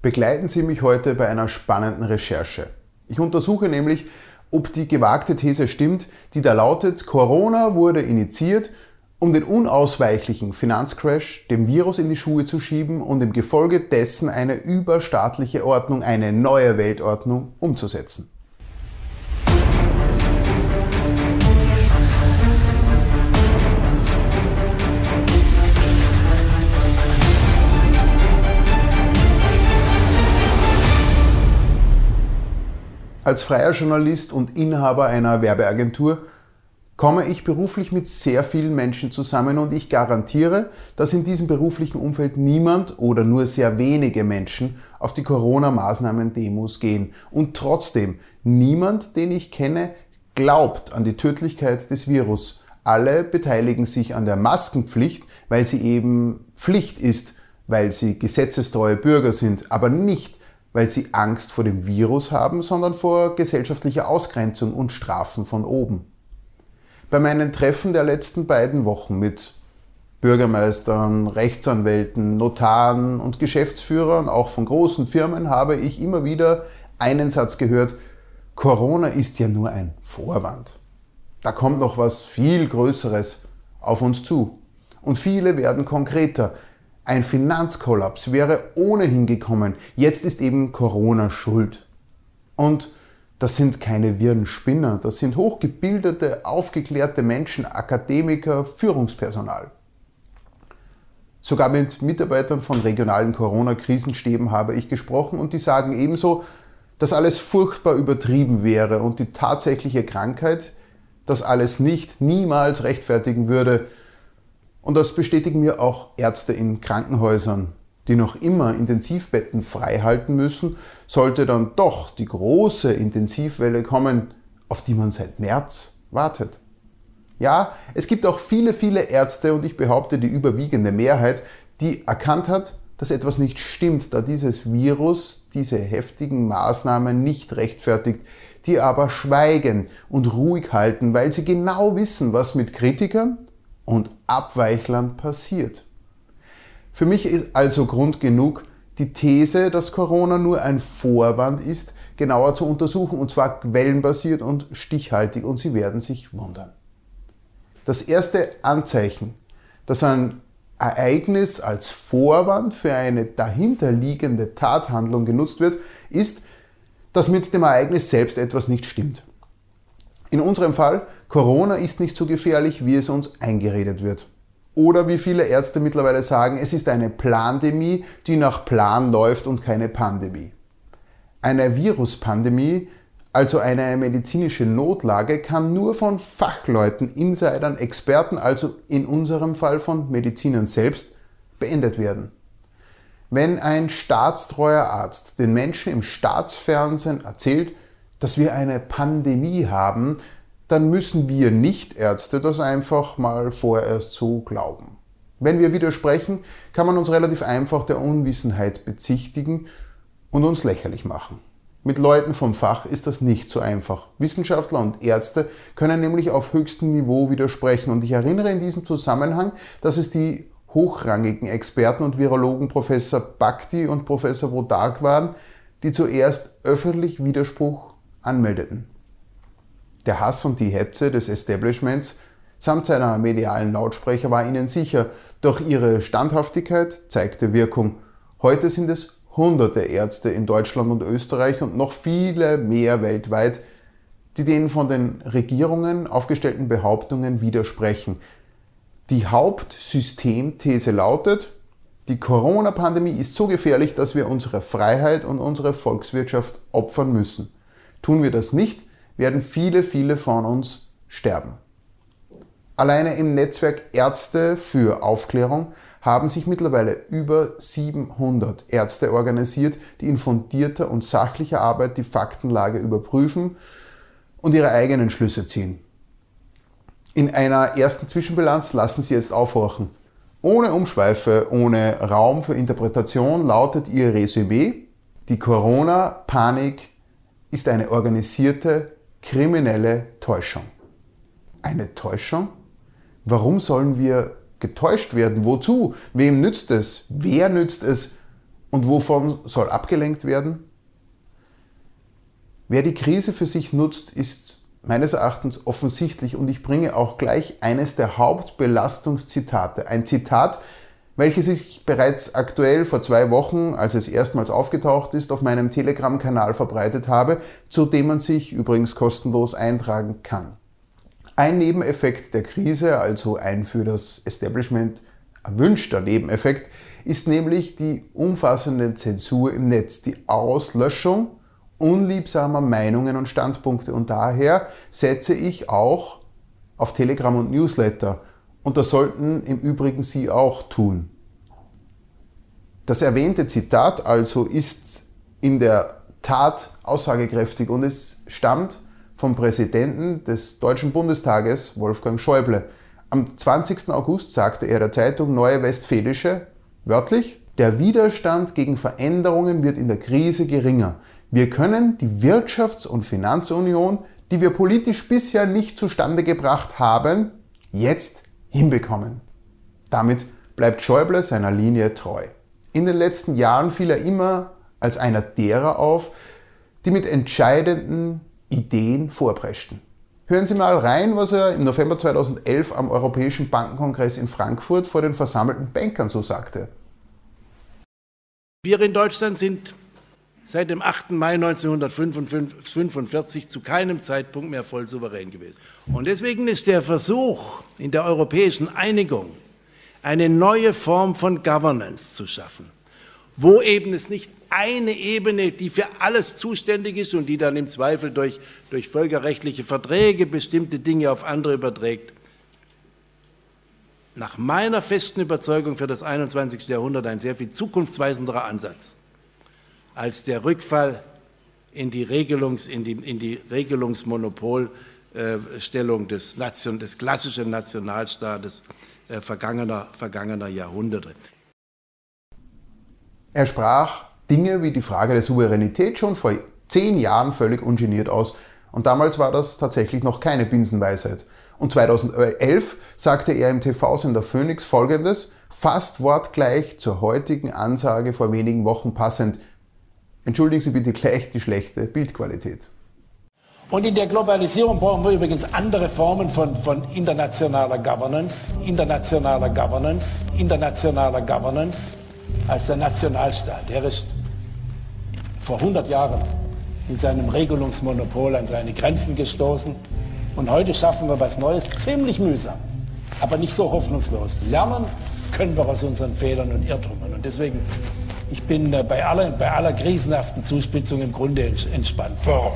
Begleiten Sie mich heute bei einer spannenden Recherche. Ich untersuche nämlich, ob die gewagte These stimmt, die da lautet, Corona wurde initiiert, um den unausweichlichen Finanzcrash dem Virus in die Schuhe zu schieben und im Gefolge dessen eine überstaatliche Ordnung, eine neue Weltordnung umzusetzen. Als freier Journalist und Inhaber einer Werbeagentur komme ich beruflich mit sehr vielen Menschen zusammen und ich garantiere, dass in diesem beruflichen Umfeld niemand oder nur sehr wenige Menschen auf die Corona-Maßnahmen-Demos gehen. Und trotzdem, niemand, den ich kenne, glaubt an die Tödlichkeit des Virus. Alle beteiligen sich an der Maskenpflicht, weil sie eben Pflicht ist, weil sie gesetzestreue Bürger sind, aber nicht, weil sie Angst vor dem Virus haben, sondern vor gesellschaftlicher Ausgrenzung und Strafen von oben. Bei meinen Treffen der letzten beiden Wochen mit Bürgermeistern, Rechtsanwälten, Notaren und Geschäftsführern, auch von großen Firmen, habe ich immer wieder einen Satz gehört, Corona ist ja nur ein Vorwand. Da kommt noch was viel Größeres auf uns zu. Und viele werden konkreter. Ein Finanzkollaps wäre ohnehin gekommen. Jetzt ist eben Corona schuld. Und das sind keine wirren Spinner, das sind hochgebildete, aufgeklärte Menschen, Akademiker, Führungspersonal. Sogar mit Mitarbeitern von regionalen Corona-Krisenstäben habe ich gesprochen und die sagen ebenso, dass alles furchtbar übertrieben wäre und die tatsächliche Krankheit das alles nicht niemals rechtfertigen würde, und das bestätigen mir auch Ärzte in Krankenhäusern, die noch immer Intensivbetten freihalten müssen, sollte dann doch die große Intensivwelle kommen, auf die man seit März wartet. Ja, es gibt auch viele, viele Ärzte und ich behaupte die überwiegende Mehrheit, die erkannt hat, dass etwas nicht stimmt, da dieses Virus diese heftigen Maßnahmen nicht rechtfertigt, die aber schweigen und ruhig halten, weil sie genau wissen, was mit Kritikern und Abweichlern passiert. Für mich ist also Grund genug, die These, dass Corona nur ein Vorwand ist, genauer zu untersuchen, und zwar quellenbasiert und stichhaltig, und Sie werden sich wundern. Das erste Anzeichen, dass ein Ereignis als Vorwand für eine dahinterliegende Tathandlung genutzt wird, ist, dass mit dem Ereignis selbst etwas nicht stimmt. In unserem Fall, Corona ist nicht so gefährlich, wie es uns eingeredet wird. Oder wie viele Ärzte mittlerweile sagen, es ist eine Plandemie, die nach Plan läuft und keine Pandemie. Eine Viruspandemie, also eine medizinische Notlage, kann nur von Fachleuten, Insidern, Experten, also in unserem Fall von Medizinern selbst, beendet werden. Wenn ein staatstreuer Arzt den Menschen im Staatsfernsehen erzählt, dass wir eine Pandemie haben, dann müssen wir Nichtärzte das einfach mal vorerst so glauben. Wenn wir widersprechen, kann man uns relativ einfach der Unwissenheit bezichtigen und uns lächerlich machen. Mit Leuten vom Fach ist das nicht so einfach. Wissenschaftler und Ärzte können nämlich auf höchstem Niveau widersprechen. Und ich erinnere in diesem Zusammenhang, dass es die hochrangigen Experten und Virologen Professor Bhakti und Professor Wodak waren, die zuerst öffentlich Widerspruch anmeldeten. Der Hass und die Hetze des Establishments samt seiner medialen Lautsprecher war ihnen sicher, doch ihre Standhaftigkeit zeigte Wirkung. Heute sind es hunderte Ärzte in Deutschland und Österreich und noch viele mehr weltweit, die den von den Regierungen aufgestellten Behauptungen widersprechen. Die Hauptsystemthese lautet, die Corona-Pandemie ist so gefährlich, dass wir unsere Freiheit und unsere Volkswirtschaft opfern müssen. Tun wir das nicht, werden viele, viele von uns sterben. Alleine im Netzwerk Ärzte für Aufklärung haben sich mittlerweile über 700 Ärzte organisiert, die in fundierter und sachlicher Arbeit die Faktenlage überprüfen und ihre eigenen Schlüsse ziehen. In einer ersten Zwischenbilanz lassen Sie jetzt aufhorchen. Ohne Umschweife, ohne Raum für Interpretation lautet Ihr Resümee, die Corona-Panik ist eine organisierte kriminelle Täuschung. Eine Täuschung? Warum sollen wir getäuscht werden? Wozu? Wem nützt es? Wer nützt es? Und wovon soll abgelenkt werden? Wer die Krise für sich nutzt, ist meines Erachtens offensichtlich und ich bringe auch gleich eines der Hauptbelastungszitate. Ein Zitat, welches ich bereits aktuell vor zwei Wochen, als es erstmals aufgetaucht ist, auf meinem Telegram-Kanal verbreitet habe, zu dem man sich übrigens kostenlos eintragen kann. Ein Nebeneffekt der Krise, also ein für das Establishment erwünschter Nebeneffekt, ist nämlich die umfassende Zensur im Netz, die Auslöschung unliebsamer Meinungen und Standpunkte. Und daher setze ich auch auf Telegram und Newsletter und das sollten im Übrigen Sie auch tun. Das erwähnte Zitat also ist in der Tat aussagekräftig und es stammt vom Präsidenten des Deutschen Bundestages, Wolfgang Schäuble. Am 20. August sagte er der Zeitung Neue Westfälische wörtlich, der Widerstand gegen Veränderungen wird in der Krise geringer. Wir können die Wirtschafts- und Finanzunion, die wir politisch bisher nicht zustande gebracht haben, jetzt hinbekommen. Damit bleibt Schäuble seiner Linie treu. In den letzten Jahren fiel er immer als einer derer auf, die mit entscheidenden Ideen vorpreschten. Hören Sie mal rein, was er im November 2011 am Europäischen Bankenkongress in Frankfurt vor den versammelten Bankern so sagte. Wir in Deutschland sind seit dem 8. Mai 1945 zu keinem Zeitpunkt mehr voll souverän gewesen. Und deswegen ist der Versuch in der europäischen Einigung, eine neue Form von Governance zu schaffen, wo eben es nicht eine Ebene, die für alles zuständig ist und die dann im Zweifel durch, durch völkerrechtliche Verträge bestimmte Dinge auf andere überträgt, nach meiner festen Überzeugung für das 21. Jahrhundert ein sehr viel zukunftsweisenderer Ansatz als der Rückfall in die, Regelungs, in die, in die Regelungsmonopolstellung des, Nation, des klassischen Nationalstaates äh, vergangener, vergangener Jahrhunderte. Er sprach Dinge wie die Frage der Souveränität schon vor zehn Jahren völlig ungeniert aus. Und damals war das tatsächlich noch keine Binsenweisheit. Und 2011 sagte er im TV-Sender Phoenix folgendes, fast wortgleich zur heutigen Ansage vor wenigen Wochen passend. Entschuldigen Sie bitte gleich die schlechte Bildqualität. Und in der Globalisierung brauchen wir übrigens andere Formen von, von internationaler Governance, internationaler Governance, internationaler Governance als der Nationalstaat. Der ist vor 100 Jahren mit seinem Regelungsmonopol an seine Grenzen gestoßen. Und heute schaffen wir was Neues, ziemlich mühsam, aber nicht so hoffnungslos. Lernen können wir aus unseren Fehlern und Irrtümern. Und deswegen ich bin bei aller, bei aller krisenhaften Zuspitzung im Grunde entspannt. Warum?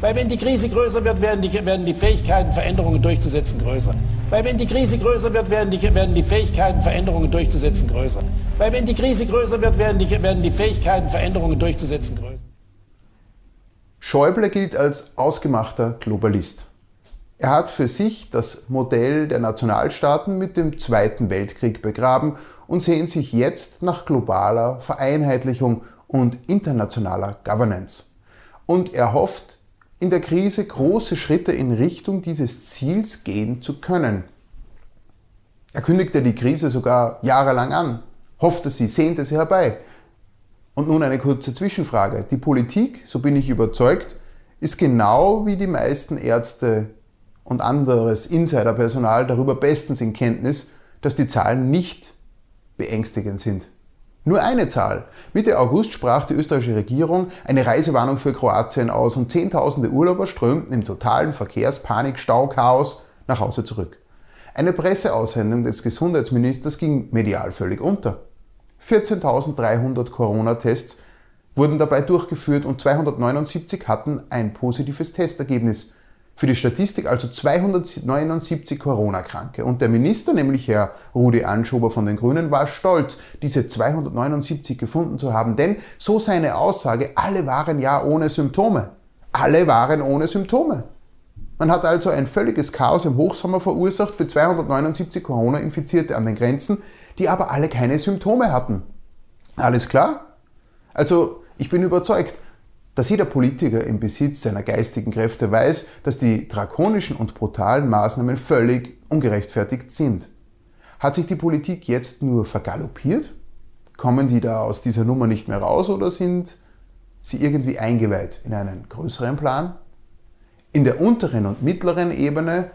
Weil wenn die Krise größer wird, werden die, werden die Fähigkeiten, Veränderungen durchzusetzen, größer. Weil wenn die Krise größer wird, werden die, werden die Fähigkeiten, Veränderungen durchzusetzen, größer. Weil wenn die Krise größer wird, werden die, werden die Fähigkeiten, Veränderungen durchzusetzen, größer. Schäuble gilt als ausgemachter Globalist. Er hat für sich das Modell der Nationalstaaten mit dem Zweiten Weltkrieg begraben und sehnt sich jetzt nach globaler Vereinheitlichung und internationaler Governance. Und er hofft, in der Krise große Schritte in Richtung dieses Ziels gehen zu können. Er kündigte die Krise sogar jahrelang an, hoffte sie, sehnte sie herbei. Und nun eine kurze Zwischenfrage. Die Politik, so bin ich überzeugt, ist genau wie die meisten Ärzte und anderes Insiderpersonal darüber bestens in Kenntnis, dass die Zahlen nicht beängstigend sind. Nur eine Zahl. Mitte August sprach die österreichische Regierung eine Reisewarnung für Kroatien aus und Zehntausende Urlauber strömten im totalen Verkehrspanik, Stauchaos nach Hause zurück. Eine Presseaussendung des Gesundheitsministers ging medial völlig unter. 14.300 Corona-Tests wurden dabei durchgeführt und 279 hatten ein positives Testergebnis für die Statistik also 279 Corona-Kranke. Und der Minister, nämlich Herr Rudi Anschober von den Grünen, war stolz, diese 279 gefunden zu haben, denn so seine Aussage, alle waren ja ohne Symptome. Alle waren ohne Symptome. Man hat also ein völliges Chaos im Hochsommer verursacht für 279 Corona-Infizierte an den Grenzen, die aber alle keine Symptome hatten. Alles klar? Also ich bin überzeugt, dass jeder Politiker im Besitz seiner geistigen Kräfte weiß, dass die drakonischen und brutalen Maßnahmen völlig ungerechtfertigt sind. Hat sich die Politik jetzt nur vergaloppiert? Kommen die da aus dieser Nummer nicht mehr raus oder sind sie irgendwie eingeweiht in einen größeren Plan? In der unteren und mittleren Ebene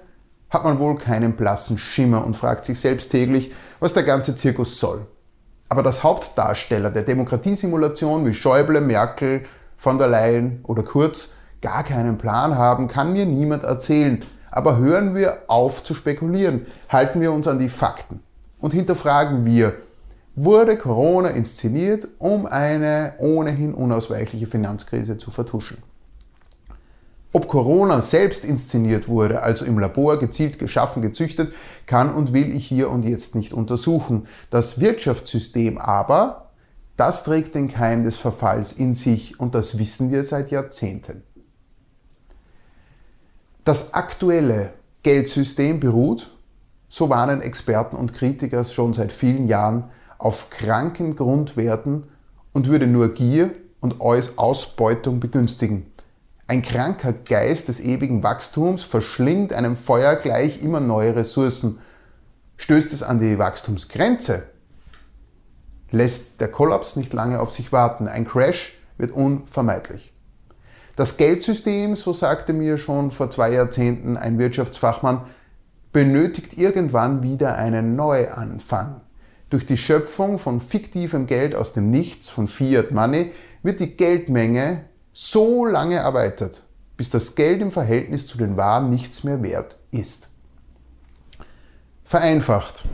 hat man wohl keinen blassen Schimmer und fragt sich selbst täglich, was der ganze Zirkus soll. Aber dass Hauptdarsteller der Demokratiesimulation wie Schäuble, Merkel, von der Leyen oder Kurz gar keinen Plan haben, kann mir niemand erzählen. Aber hören wir auf zu spekulieren, halten wir uns an die Fakten und hinterfragen wir, wurde Corona inszeniert, um eine ohnehin unausweichliche Finanzkrise zu vertuschen. Ob Corona selbst inszeniert wurde, also im Labor gezielt geschaffen, gezüchtet, kann und will ich hier und jetzt nicht untersuchen. Das Wirtschaftssystem aber, das trägt den Keim des Verfalls in sich und das wissen wir seit Jahrzehnten. Das aktuelle Geldsystem beruht, so warnen Experten und Kritiker schon seit vielen Jahren, auf kranken Grundwerten und würde nur Gier und Ausbeutung begünstigen. Ein kranker Geist des ewigen Wachstums verschlingt einem Feuer gleich immer neue Ressourcen. Stößt es an die Wachstumsgrenze, lässt der Kollaps nicht lange auf sich warten. Ein Crash wird unvermeidlich. Das Geldsystem, so sagte mir schon vor zwei Jahrzehnten ein Wirtschaftsfachmann, benötigt irgendwann wieder einen Neuanfang. Durch die Schöpfung von fiktivem Geld aus dem Nichts, von Fiat Money, wird die Geldmenge so lange erweitert, bis das Geld im Verhältnis zu den Waren nichts mehr wert ist. Vereinfacht.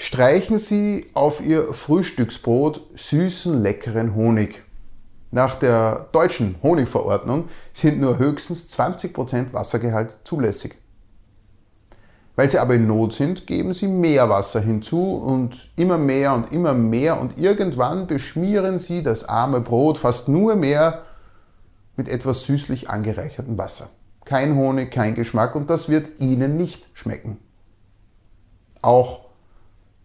Streichen Sie auf Ihr Frühstücksbrot süßen, leckeren Honig. Nach der deutschen Honigverordnung sind nur höchstens 20% Wassergehalt zulässig. Weil sie aber in Not sind, geben sie mehr Wasser hinzu und immer mehr und immer mehr und irgendwann beschmieren sie das arme Brot fast nur mehr mit etwas süßlich angereichertem Wasser. Kein Honig, kein Geschmack und das wird ihnen nicht schmecken. Auch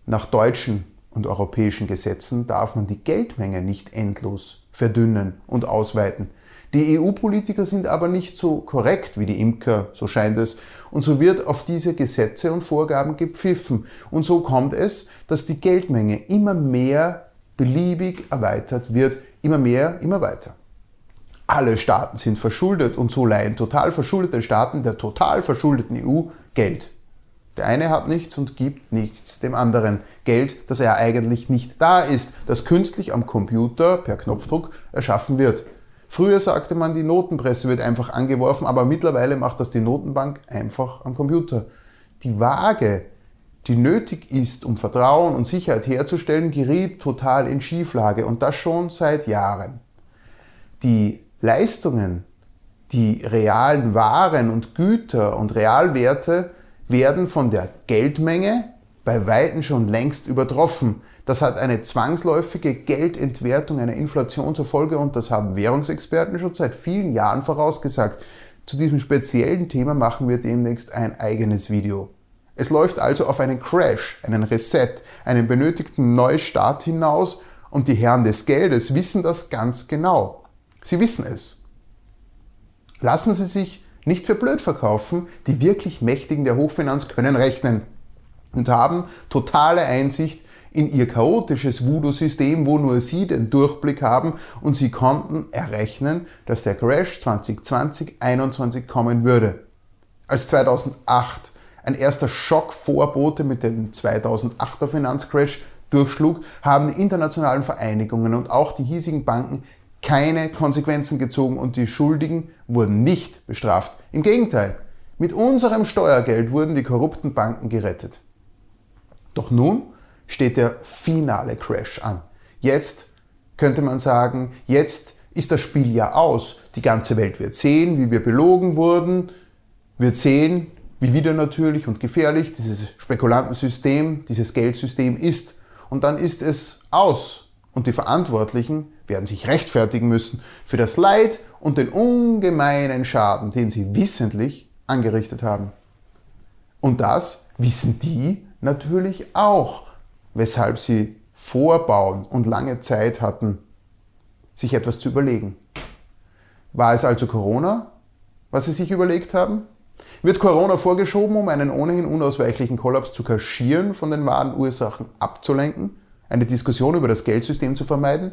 nach deutschen und europäischen Gesetzen darf man die Geldmenge nicht endlos verdünnen und ausweiten. Die EU-Politiker sind aber nicht so korrekt wie die Imker, so scheint es, und so wird auf diese Gesetze und Vorgaben gepfiffen. Und so kommt es, dass die Geldmenge immer mehr beliebig erweitert wird, immer mehr, immer weiter. Alle Staaten sind verschuldet und so leihen total verschuldete Staaten der total verschuldeten EU Geld. Der eine hat nichts und gibt nichts dem anderen. Geld, das er eigentlich nicht da ist, das künstlich am Computer per Knopfdruck erschaffen wird. Früher sagte man, die Notenpresse wird einfach angeworfen, aber mittlerweile macht das die Notenbank einfach am Computer. Die Waage, die nötig ist, um Vertrauen und Sicherheit herzustellen, geriet total in Schieflage und das schon seit Jahren. Die Leistungen, die realen Waren und Güter und Realwerte werden von der Geldmenge bei Weitem schon längst übertroffen. Das hat eine zwangsläufige Geldentwertung einer Inflation zur Folge und das haben Währungsexperten schon seit vielen Jahren vorausgesagt. Zu diesem speziellen Thema machen wir demnächst ein eigenes Video. Es läuft also auf einen Crash, einen Reset, einen benötigten Neustart hinaus und die Herren des Geldes wissen das ganz genau. Sie wissen es. Lassen Sie sich nicht für blöd verkaufen, die wirklich Mächtigen der Hochfinanz können rechnen und haben totale Einsicht in ihr chaotisches Voodoo-System, wo nur sie den Durchblick haben und sie konnten errechnen, dass der Crash 2020-21 kommen würde. Als 2008 ein erster Schock vorbote mit dem 2008er Finanzcrash durchschlug, haben die internationalen Vereinigungen und auch die hiesigen Banken keine Konsequenzen gezogen und die Schuldigen wurden nicht bestraft. Im Gegenteil, mit unserem Steuergeld wurden die korrupten Banken gerettet. Doch nun steht der finale Crash an. Jetzt könnte man sagen, jetzt ist das Spiel ja aus. Die ganze Welt wird sehen, wie wir belogen wurden, wird sehen, wie wieder natürlich und gefährlich dieses Spekulantensystem, dieses Geldsystem ist. Und dann ist es aus. Und die Verantwortlichen werden sich rechtfertigen müssen für das Leid und den ungemeinen Schaden, den sie wissentlich angerichtet haben. Und das wissen die natürlich auch weshalb sie vorbauen und lange Zeit hatten, sich etwas zu überlegen. War es also Corona, was sie sich überlegt haben? Wird Corona vorgeschoben, um einen ohnehin unausweichlichen Kollaps zu kaschieren, von den wahren Ursachen abzulenken? eine Diskussion über das Geldsystem zu vermeiden?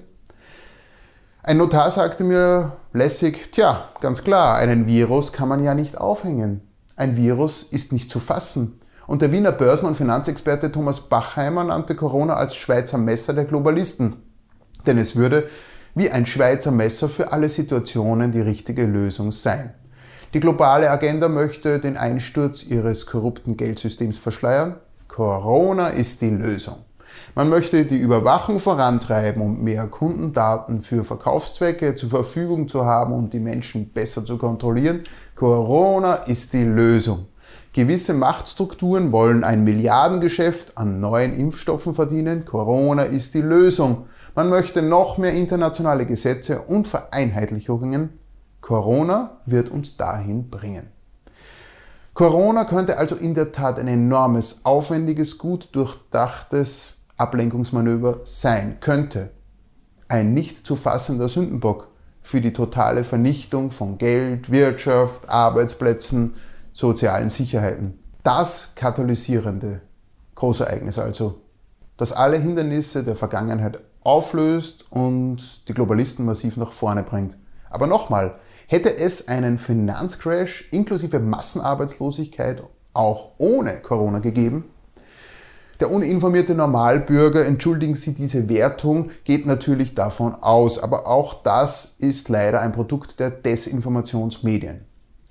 Ein Notar sagte mir lässig, tja, ganz klar, einen Virus kann man ja nicht aufhängen. Ein Virus ist nicht zu fassen. Und der Wiener Börsen- und Finanzexperte Thomas Bachheimer nannte Corona als Schweizer Messer der Globalisten. Denn es würde wie ein Schweizer Messer für alle Situationen die richtige Lösung sein. Die globale Agenda möchte den Einsturz ihres korrupten Geldsystems verschleiern. Corona ist die Lösung. Man möchte die Überwachung vorantreiben, um mehr Kundendaten für Verkaufszwecke zur Verfügung zu haben und die Menschen besser zu kontrollieren. Corona ist die Lösung. Gewisse Machtstrukturen wollen ein Milliardengeschäft an neuen Impfstoffen verdienen. Corona ist die Lösung. Man möchte noch mehr internationale Gesetze und Vereinheitlichungen. Corona wird uns dahin bringen. Corona könnte also in der Tat ein enormes, aufwendiges, gut durchdachtes Ablenkungsmanöver sein könnte. Ein nicht zu fassender Sündenbock für die totale Vernichtung von Geld, Wirtschaft, Arbeitsplätzen, sozialen Sicherheiten. Das katalysierende Großereignis also, das alle Hindernisse der Vergangenheit auflöst und die Globalisten massiv nach vorne bringt. Aber nochmal, hätte es einen Finanzcrash inklusive Massenarbeitslosigkeit auch ohne Corona gegeben, der uninformierte Normalbürger, entschuldigen Sie diese Wertung, geht natürlich davon aus, aber auch das ist leider ein Produkt der Desinformationsmedien.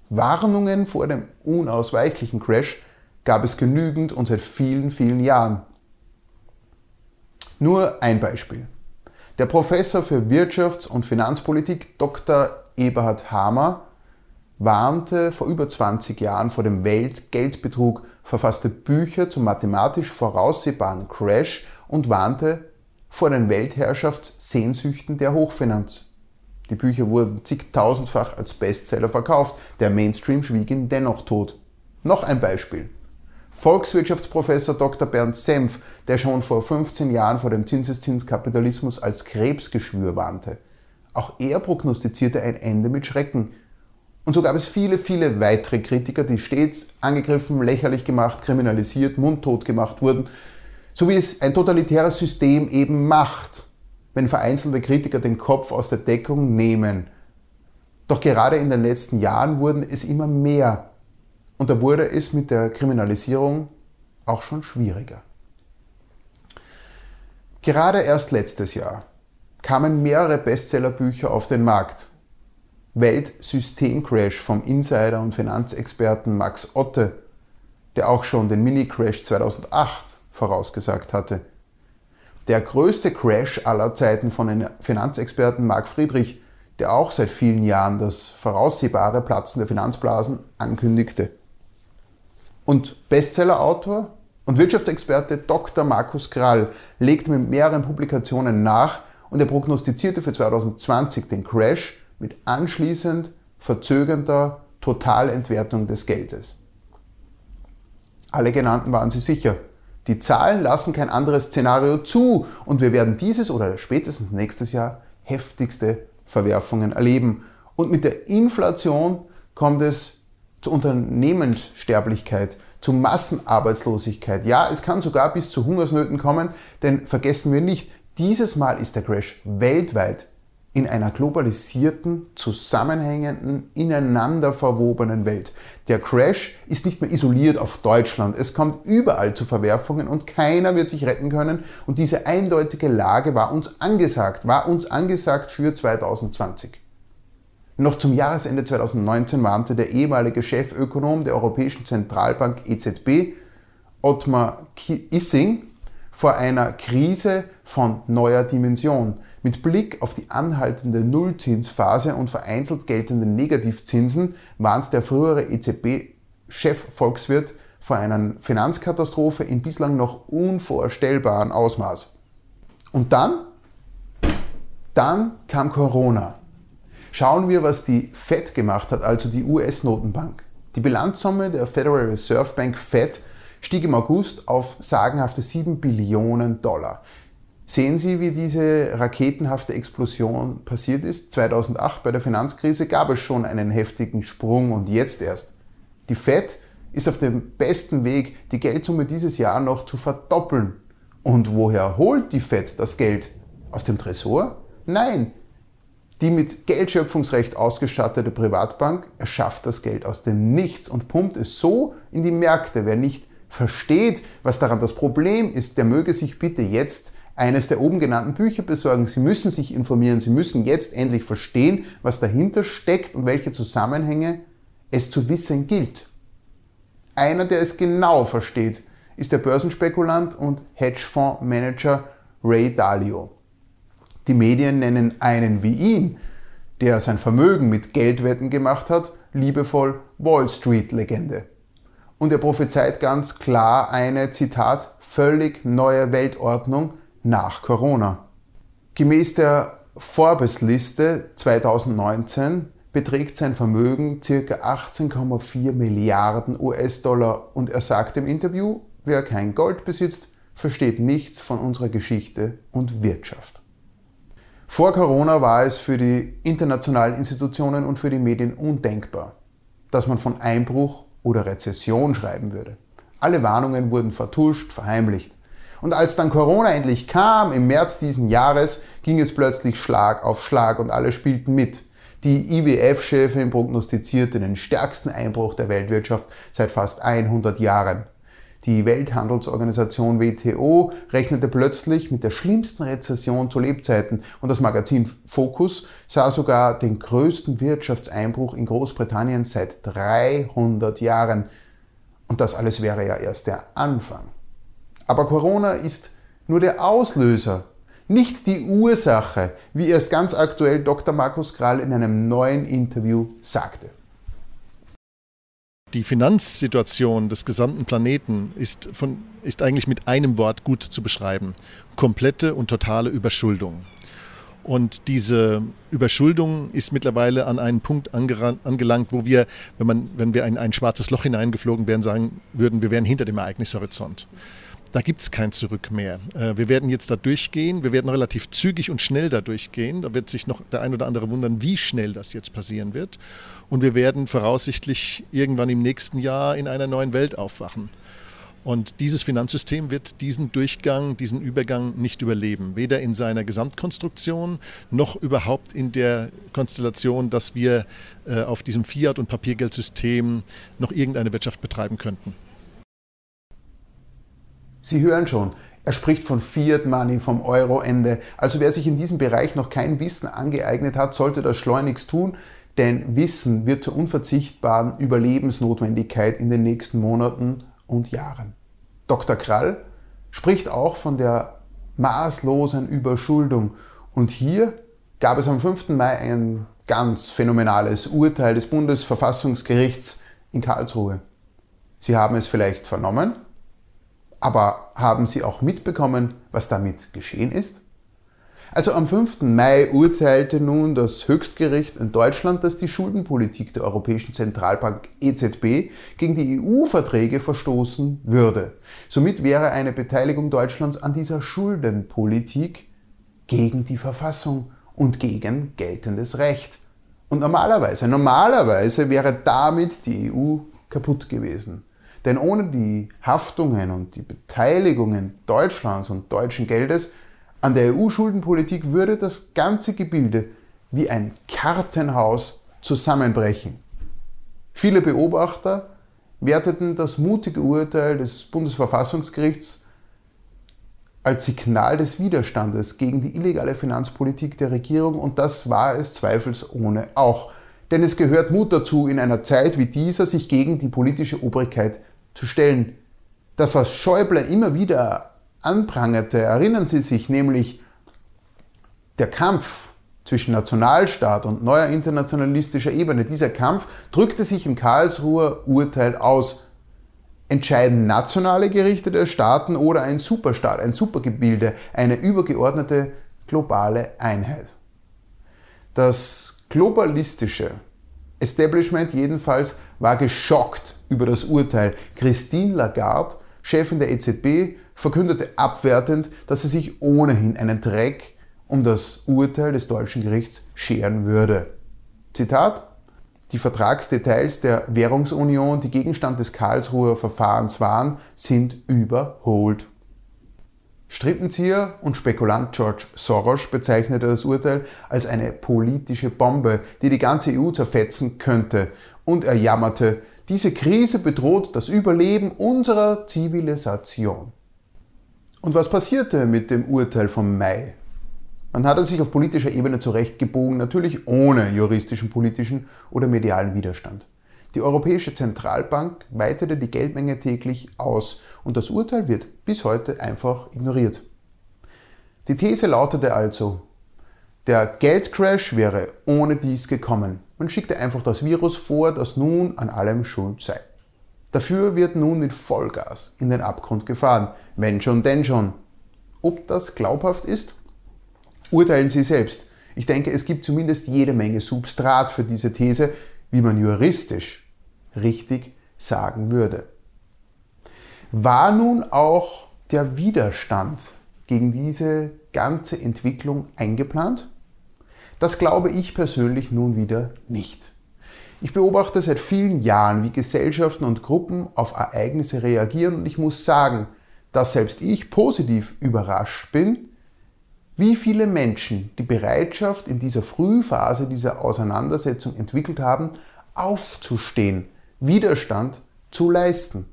Warnungen vor dem unausweichlichen Crash gab es genügend und seit vielen, vielen Jahren. Nur ein Beispiel. Der Professor für Wirtschafts- und Finanzpolitik Dr. Eberhard Hamer warnte vor über 20 Jahren vor dem Weltgeldbetrug, verfasste Bücher zum mathematisch voraussehbaren Crash und warnte vor den Weltherrschaftssehnsüchten der Hochfinanz. Die Bücher wurden zigtausendfach als Bestseller verkauft, der Mainstream schwieg ihn dennoch tot. Noch ein Beispiel. Volkswirtschaftsprofessor Dr. Bernd Senf, der schon vor 15 Jahren vor dem Zinseszinskapitalismus als Krebsgeschwür warnte. Auch er prognostizierte ein Ende mit Schrecken, und so gab es viele, viele weitere Kritiker, die stets angegriffen, lächerlich gemacht, kriminalisiert, mundtot gemacht wurden, so wie es ein totalitäres System eben macht, wenn vereinzelte Kritiker den Kopf aus der Deckung nehmen. Doch gerade in den letzten Jahren wurden es immer mehr und da wurde es mit der Kriminalisierung auch schon schwieriger. Gerade erst letztes Jahr kamen mehrere Bestsellerbücher auf den Markt, Weltsystemcrash vom Insider und Finanzexperten Max Otte, der auch schon den Mini-Crash 2008 vorausgesagt hatte. Der größte Crash aller Zeiten von den Finanzexperten Marc Friedrich, der auch seit vielen Jahren das voraussehbare Platzen der Finanzblasen ankündigte. Und Bestsellerautor und Wirtschaftsexperte Dr. Markus Krall legte mit mehreren Publikationen nach und er prognostizierte für 2020 den Crash mit anschließend verzögernder Totalentwertung des Geldes. Alle genannten waren sie sicher. Die Zahlen lassen kein anderes Szenario zu und wir werden dieses oder spätestens nächstes Jahr heftigste Verwerfungen erleben. Und mit der Inflation kommt es zur Unternehmenssterblichkeit, zu Massenarbeitslosigkeit. Ja, es kann sogar bis zu Hungersnöten kommen, denn vergessen wir nicht, dieses Mal ist der Crash weltweit in einer globalisierten, zusammenhängenden, ineinander verwobenen Welt. Der Crash ist nicht mehr isoliert auf Deutschland. Es kommt überall zu Verwerfungen und keiner wird sich retten können. Und diese eindeutige Lage war uns angesagt, war uns angesagt für 2020. Noch zum Jahresende 2019 warnte der ehemalige Chefökonom der Europäischen Zentralbank EZB, Ottmar Issing, vor einer Krise von neuer Dimension. Mit Blick auf die anhaltende Nullzinsphase und vereinzelt geltende Negativzinsen warnt der frühere EZB-Chefvolkswirt vor einer Finanzkatastrophe in bislang noch unvorstellbaren Ausmaß. Und dann? Dann kam Corona. Schauen wir, was die Fed gemacht hat, also die US-Notenbank. Die Bilanzsumme der Federal Reserve Bank Fed stieg im August auf sagenhafte 7 Billionen Dollar. Sehen Sie, wie diese raketenhafte Explosion passiert ist? 2008 bei der Finanzkrise gab es schon einen heftigen Sprung und jetzt erst. Die Fed ist auf dem besten Weg, die Geldsumme dieses Jahr noch zu verdoppeln. Und woher holt die FED das Geld? Aus dem Tresor? Nein, die mit Geldschöpfungsrecht ausgestattete Privatbank erschafft das Geld aus dem Nichts und pumpt es so in die Märkte. Wer nicht versteht, was daran das Problem ist, der möge sich bitte jetzt eines der oben genannten Bücher besorgen. Sie müssen sich informieren, Sie müssen jetzt endlich verstehen, was dahinter steckt und welche Zusammenhänge es zu wissen gilt. Einer, der es genau versteht, ist der Börsenspekulant und Hedgefondsmanager Ray Dalio. Die Medien nennen einen wie ihn, der sein Vermögen mit Geldwetten gemacht hat, liebevoll Wall Street-Legende. Und er prophezeit ganz klar eine, Zitat, völlig neue Weltordnung nach Corona. Gemäß der Forbes-Liste 2019 beträgt sein Vermögen ca. 18,4 Milliarden US-Dollar und er sagt im Interview, wer kein Gold besitzt, versteht nichts von unserer Geschichte und Wirtschaft. Vor Corona war es für die internationalen Institutionen und für die Medien undenkbar, dass man von Einbruch oder Rezession schreiben würde. Alle Warnungen wurden vertuscht, verheimlicht. Und als dann Corona endlich kam, im März diesen Jahres, ging es plötzlich Schlag auf Schlag und alle spielten mit. Die IWF-Chefin prognostizierte den stärksten Einbruch der Weltwirtschaft seit fast 100 Jahren. Die Welthandelsorganisation WTO rechnete plötzlich mit der schlimmsten Rezession zu Lebzeiten und das Magazin Focus sah sogar den größten Wirtschaftseinbruch in Großbritannien seit 300 Jahren. Und das alles wäre ja erst der Anfang. Aber Corona ist nur der Auslöser, nicht die Ursache, wie erst ganz aktuell Dr. Markus Krall in einem neuen Interview sagte. Die Finanzsituation des gesamten Planeten ist, von, ist eigentlich mit einem Wort gut zu beschreiben. Komplette und totale Überschuldung. Und diese Überschuldung ist mittlerweile an einen Punkt angelangt, wo wir, wenn, man, wenn wir in ein schwarzes Loch hineingeflogen wären, sagen würden, wir wären hinter dem Ereignishorizont da gibt es kein Zurück mehr. Äh, wir werden jetzt da durchgehen, wir werden relativ zügig und schnell da durchgehen. Da wird sich noch der ein oder andere wundern, wie schnell das jetzt passieren wird. Und wir werden voraussichtlich irgendwann im nächsten Jahr in einer neuen Welt aufwachen. Und dieses Finanzsystem wird diesen Durchgang, diesen Übergang nicht überleben. Weder in seiner Gesamtkonstruktion noch überhaupt in der Konstellation, dass wir äh, auf diesem Fiat- und Papiergeldsystem noch irgendeine Wirtschaft betreiben könnten. Sie hören schon, er spricht von Fiat Money, vom Euro-Ende. Also wer sich in diesem Bereich noch kein Wissen angeeignet hat, sollte das schleunigst tun, denn Wissen wird zur unverzichtbaren Überlebensnotwendigkeit in den nächsten Monaten und Jahren. Dr. Krall spricht auch von der maßlosen Überschuldung und hier gab es am 5. Mai ein ganz phänomenales Urteil des Bundesverfassungsgerichts in Karlsruhe. Sie haben es vielleicht vernommen, aber haben Sie auch mitbekommen, was damit geschehen ist? Also am 5. Mai urteilte nun das Höchstgericht in Deutschland, dass die Schuldenpolitik der Europäischen Zentralbank EZB gegen die EU-Verträge verstoßen würde. Somit wäre eine Beteiligung Deutschlands an dieser Schuldenpolitik gegen die Verfassung und gegen geltendes Recht. Und normalerweise, normalerweise wäre damit die EU kaputt gewesen. Denn ohne die Haftungen und die Beteiligungen Deutschlands und deutschen Geldes an der EU-Schuldenpolitik würde das ganze Gebilde wie ein Kartenhaus zusammenbrechen. Viele Beobachter werteten das mutige Urteil des Bundesverfassungsgerichts als Signal des Widerstandes gegen die illegale Finanzpolitik der Regierung und das war es zweifelsohne auch. Denn es gehört Mut dazu, in einer Zeit wie dieser sich gegen die politische Obrigkeit zu stellen. Das, was Schäuble immer wieder anprangerte, erinnern Sie sich nämlich, der Kampf zwischen Nationalstaat und neuer internationalistischer Ebene, dieser Kampf drückte sich im Karlsruher Urteil aus. Entscheiden nationale Gerichte der Staaten oder ein Superstaat, ein Supergebilde, eine übergeordnete globale Einheit? Das globalistische Establishment jedenfalls war geschockt über das Urteil. Christine Lagarde, Chefin der EZB, verkündete abwertend, dass sie sich ohnehin einen Dreck um das Urteil des deutschen Gerichts scheren würde. Zitat die Vertragsdetails der Währungsunion, die Gegenstand des Karlsruher Verfahrens waren, sind überholt. Strippenzieher und Spekulant George Soros bezeichnete das Urteil als eine politische Bombe, die die ganze EU zerfetzen könnte. Und er jammerte, diese Krise bedroht das Überleben unserer Zivilisation. Und was passierte mit dem Urteil vom Mai? Man hat es sich auf politischer Ebene zurechtgebogen, natürlich ohne juristischen, politischen oder medialen Widerstand. Die Europäische Zentralbank weitete die Geldmenge täglich aus und das Urteil wird bis heute einfach ignoriert. Die These lautete also, der Geldcrash wäre ohne dies gekommen. Man schickte einfach das Virus vor, das nun an allem schuld sei. Dafür wird nun mit Vollgas in den Abgrund gefahren. Wenn schon, denn schon. Ob das glaubhaft ist? Urteilen Sie selbst. Ich denke, es gibt zumindest jede Menge Substrat für diese These, wie man juristisch richtig sagen würde. War nun auch der Widerstand gegen diese ganze Entwicklung eingeplant? Das glaube ich persönlich nun wieder nicht. Ich beobachte seit vielen Jahren, wie Gesellschaften und Gruppen auf Ereignisse reagieren und ich muss sagen, dass selbst ich positiv überrascht bin, wie viele Menschen die Bereitschaft in dieser Frühphase dieser Auseinandersetzung entwickelt haben, aufzustehen, Widerstand zu leisten.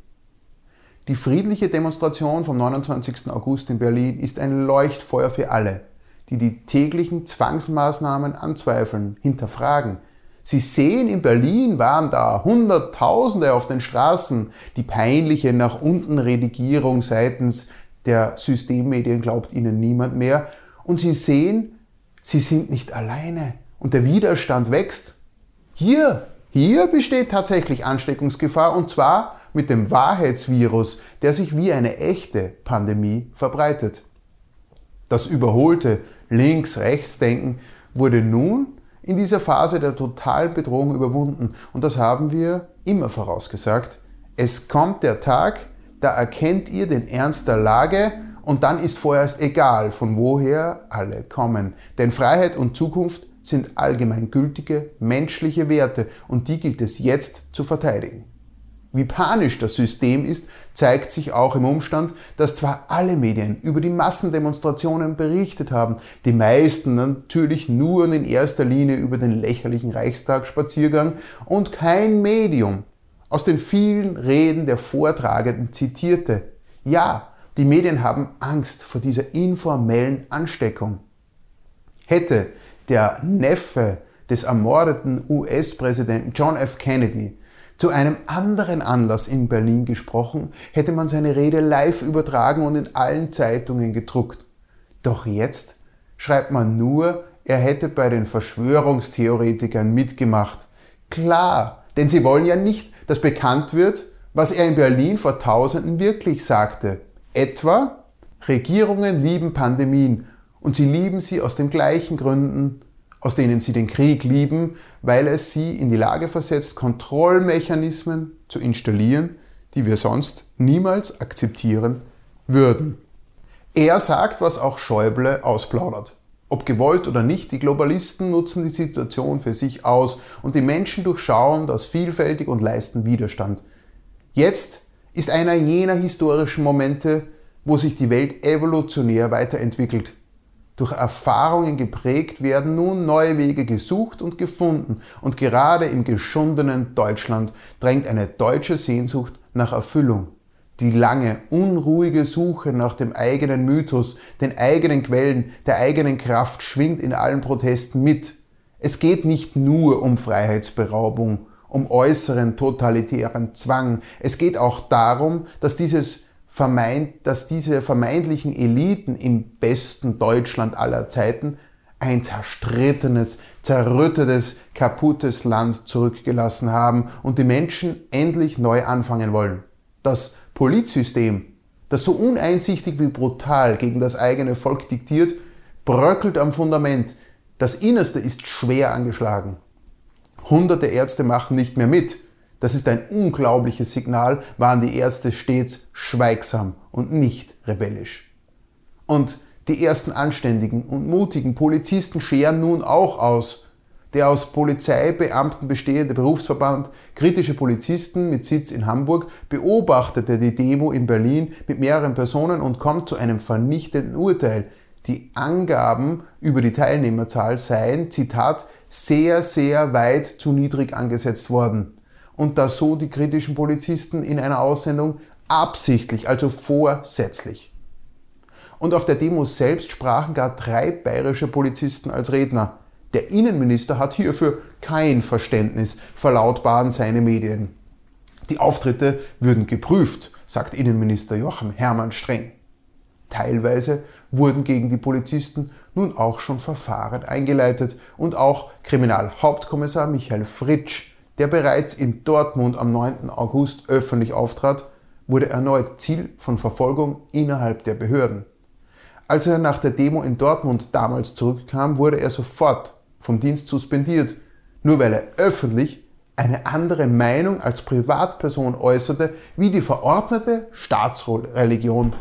Die friedliche Demonstration vom 29. August in Berlin ist ein Leuchtfeuer für alle, die die täglichen Zwangsmaßnahmen anzweifeln, hinterfragen. Sie sehen, in Berlin waren da Hunderttausende auf den Straßen. Die peinliche nach unten Redigierung seitens der Systemmedien glaubt ihnen niemand mehr und sie sehen, sie sind nicht alleine und der Widerstand wächst. Hier, hier besteht tatsächlich Ansteckungsgefahr und zwar mit dem Wahrheitsvirus, der sich wie eine echte Pandemie verbreitet. Das überholte Links-Rechts-Denken wurde nun in dieser Phase der totalen Bedrohung überwunden und das haben wir immer vorausgesagt. Es kommt der Tag, da erkennt ihr den Ernst der Lage und dann ist vorerst egal, von woher alle kommen. Denn Freiheit und Zukunft sind allgemeingültige menschliche Werte und die gilt es jetzt zu verteidigen. Wie panisch das System ist, zeigt sich auch im Umstand, dass zwar alle Medien über die Massendemonstrationen berichtet haben, die meisten natürlich nur in erster Linie über den lächerlichen Reichstagsspaziergang und kein Medium aus den vielen Reden der Vortragenden zitierte. Ja, die Medien haben Angst vor dieser informellen Ansteckung. Hätte der Neffe des ermordeten US-Präsidenten John F. Kennedy zu einem anderen Anlass in Berlin gesprochen, hätte man seine Rede live übertragen und in allen Zeitungen gedruckt. Doch jetzt schreibt man nur, er hätte bei den Verschwörungstheoretikern mitgemacht. Klar, denn sie wollen ja nicht, dass bekannt wird, was er in Berlin vor Tausenden wirklich sagte. Etwa, Regierungen lieben Pandemien und sie lieben sie aus den gleichen Gründen, aus denen sie den Krieg lieben, weil es sie in die Lage versetzt, Kontrollmechanismen zu installieren, die wir sonst niemals akzeptieren würden. Er sagt, was auch Schäuble ausplaudert. Ob gewollt oder nicht, die Globalisten nutzen die Situation für sich aus und die Menschen durchschauen das vielfältig und leisten Widerstand. Jetzt ist einer jener historischen Momente, wo sich die Welt evolutionär weiterentwickelt. Durch Erfahrungen geprägt werden nun neue Wege gesucht und gefunden und gerade im geschundenen Deutschland drängt eine deutsche Sehnsucht nach Erfüllung. Die lange, unruhige Suche nach dem eigenen Mythos, den eigenen Quellen, der eigenen Kraft schwingt in allen Protesten mit. Es geht nicht nur um Freiheitsberaubung, um äußeren totalitären Zwang. Es geht auch darum, dass dieses vermeint, dass diese vermeintlichen Eliten im besten Deutschland aller Zeiten ein zerstrittenes, zerrüttetes, kaputtes Land zurückgelassen haben und die Menschen endlich neu anfangen wollen. Das Polizsystem, das so uneinsichtig wie brutal gegen das eigene Volk diktiert, bröckelt am Fundament. Das Innerste ist schwer angeschlagen. Hunderte Ärzte machen nicht mehr mit. Das ist ein unglaubliches Signal, waren die Ärzte stets schweigsam und nicht rebellisch. Und die ersten anständigen und mutigen Polizisten scheren nun auch aus. Der aus Polizeibeamten bestehende Berufsverband Kritische Polizisten mit Sitz in Hamburg beobachtete die Demo in Berlin mit mehreren Personen und kommt zu einem vernichtenden Urteil. Die Angaben über die Teilnehmerzahl seien, Zitat, sehr, sehr weit zu niedrig angesetzt worden. Und das so die kritischen Polizisten in einer Aussendung absichtlich, also vorsätzlich. Und auf der Demo selbst sprachen gar drei bayerische Polizisten als Redner. Der Innenminister hat hierfür kein Verständnis, verlautbaren seine Medien. Die Auftritte würden geprüft, sagt Innenminister Joachim Hermann streng. Teilweise wurden gegen die Polizisten nun auch schon Verfahren eingeleitet und auch Kriminalhauptkommissar Michael Fritsch, der bereits in Dortmund am 9. August öffentlich auftrat, wurde erneut Ziel von Verfolgung innerhalb der Behörden. Als er nach der Demo in Dortmund damals zurückkam, wurde er sofort vom Dienst suspendiert, nur weil er öffentlich eine andere Meinung als Privatperson äußerte, wie die verordnete Staatsreligion.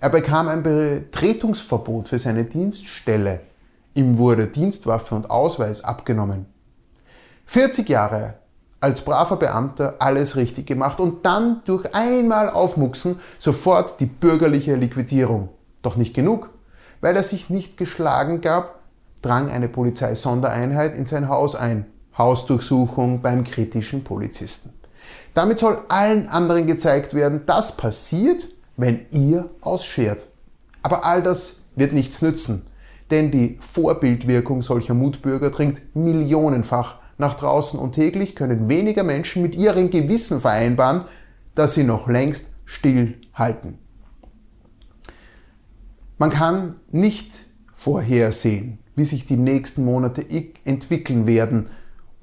Er bekam ein Betretungsverbot für seine Dienststelle. Ihm wurde Dienstwaffe und Ausweis abgenommen. 40 Jahre als braver Beamter alles richtig gemacht und dann durch einmal aufmuchsen sofort die bürgerliche Liquidierung. Doch nicht genug. Weil er sich nicht geschlagen gab, drang eine Polizeisondereinheit in sein Haus ein. Hausdurchsuchung beim kritischen Polizisten. Damit soll allen anderen gezeigt werden, das passiert, wenn ihr ausschert. Aber all das wird nichts nützen, denn die Vorbildwirkung solcher Mutbürger dringt millionenfach nach draußen und täglich können weniger Menschen mit ihrem Gewissen vereinbaren, dass sie noch längst still halten. Man kann nicht vorhersehen, wie sich die nächsten Monate entwickeln werden,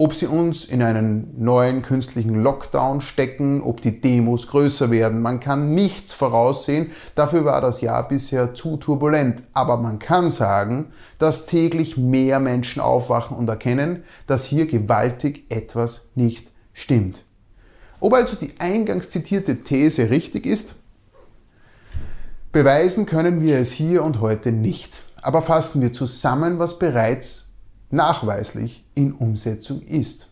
ob sie uns in einen neuen künstlichen Lockdown stecken, ob die Demos größer werden. Man kann nichts voraussehen, dafür war das Jahr bisher zu turbulent. Aber man kann sagen, dass täglich mehr Menschen aufwachen und erkennen, dass hier gewaltig etwas nicht stimmt. Ob also die eingangs zitierte These richtig ist, beweisen können wir es hier und heute nicht. Aber fassen wir zusammen, was bereits nachweislich in Umsetzung ist.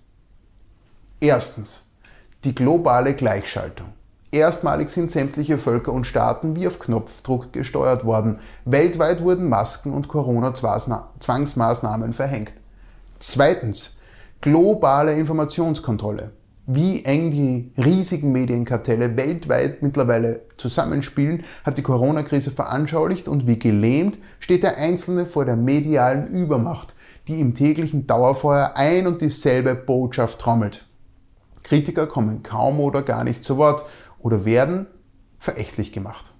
Erstens. Die globale Gleichschaltung. Erstmalig sind sämtliche Völker und Staaten wie auf Knopfdruck gesteuert worden. Weltweit wurden Masken und Corona-Zwangsmaßnahmen verhängt. Zweitens. Globale Informationskontrolle. Wie eng die riesigen Medienkartelle weltweit mittlerweile zusammenspielen, hat die Corona-Krise veranschaulicht und wie gelähmt steht der Einzelne vor der medialen Übermacht, die im täglichen Dauerfeuer ein und dieselbe Botschaft trommelt. Kritiker kommen kaum oder gar nicht zu Wort oder werden verächtlich gemacht.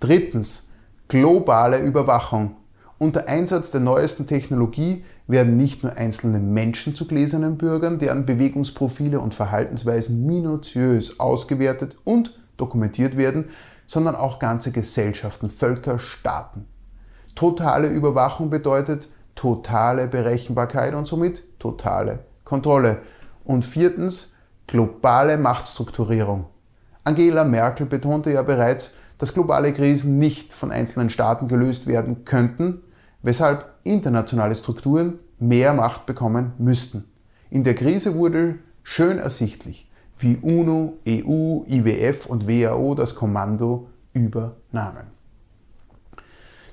Drittens, globale Überwachung. Unter Einsatz der neuesten Technologie werden nicht nur einzelne Menschen zu gläsernen Bürgern, deren Bewegungsprofile und Verhaltensweisen minutiös ausgewertet und dokumentiert werden, sondern auch ganze Gesellschaften, Völker, Staaten. Totale Überwachung bedeutet, totale Berechenbarkeit und somit totale Kontrolle. Und viertens, globale Machtstrukturierung. Angela Merkel betonte ja bereits, dass globale Krisen nicht von einzelnen Staaten gelöst werden könnten, weshalb internationale Strukturen mehr Macht bekommen müssten. In der Krise wurde schön ersichtlich, wie UNO, EU, IWF und WHO das Kommando übernahmen.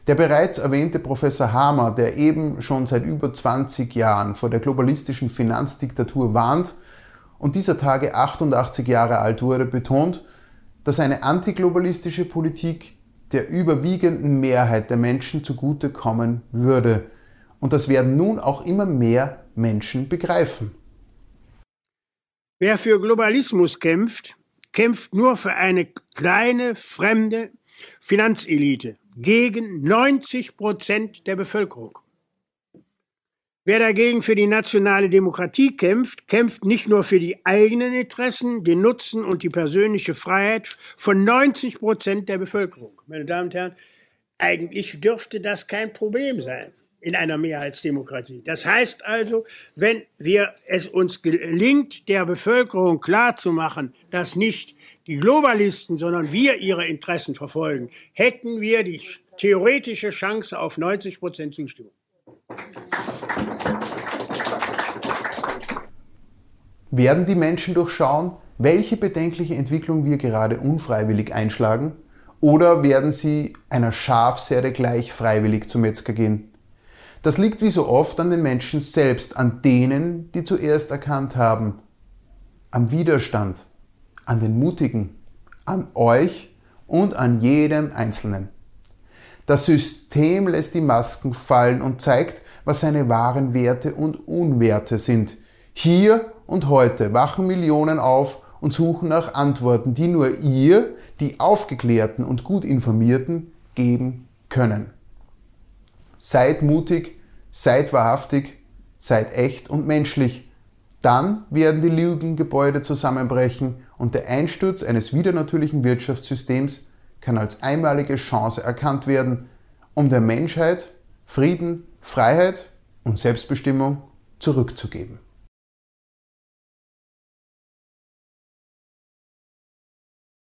Der bereits erwähnte Professor Hamer, der eben schon seit über 20 Jahren vor der globalistischen Finanzdiktatur warnt und dieser Tage 88 Jahre alt wurde, betont, dass eine antiglobalistische Politik der überwiegenden Mehrheit der Menschen zugutekommen würde. Und das werden nun auch immer mehr Menschen begreifen. Wer für Globalismus kämpft, kämpft nur für eine kleine, fremde Finanzelite gegen 90 Prozent der Bevölkerung. Wer dagegen für die nationale Demokratie kämpft, kämpft nicht nur für die eigenen Interessen, den Nutzen und die persönliche Freiheit von 90 Prozent der Bevölkerung. Meine Damen und Herren, eigentlich dürfte das kein Problem sein in einer Mehrheitsdemokratie. Das heißt also, wenn wir es uns gelingt, der Bevölkerung klarzumachen, dass nicht die Globalisten, sondern wir ihre Interessen verfolgen, hätten wir die theoretische Chance auf 90 Prozent Zustimmung. Werden die Menschen durchschauen, welche bedenkliche Entwicklung wir gerade unfreiwillig einschlagen? Oder werden sie einer Schafsherde gleich freiwillig zum Metzger gehen? Das liegt wie so oft an den Menschen selbst, an denen, die zuerst erkannt haben, am Widerstand, an den Mutigen, an euch und an jedem Einzelnen. Das System lässt die Masken fallen und zeigt, was seine wahren Werte und Unwerte sind. Hier und heute wachen Millionen auf und suchen nach Antworten, die nur ihr, die Aufgeklärten und gut Informierten, geben können. Seid mutig, seid wahrhaftig, seid echt und menschlich. Dann werden die Lügengebäude zusammenbrechen und der Einsturz eines widernatürlichen Wirtschaftssystems kann als einmalige Chance erkannt werden, um der Menschheit Frieden, Freiheit und Selbstbestimmung zurückzugeben.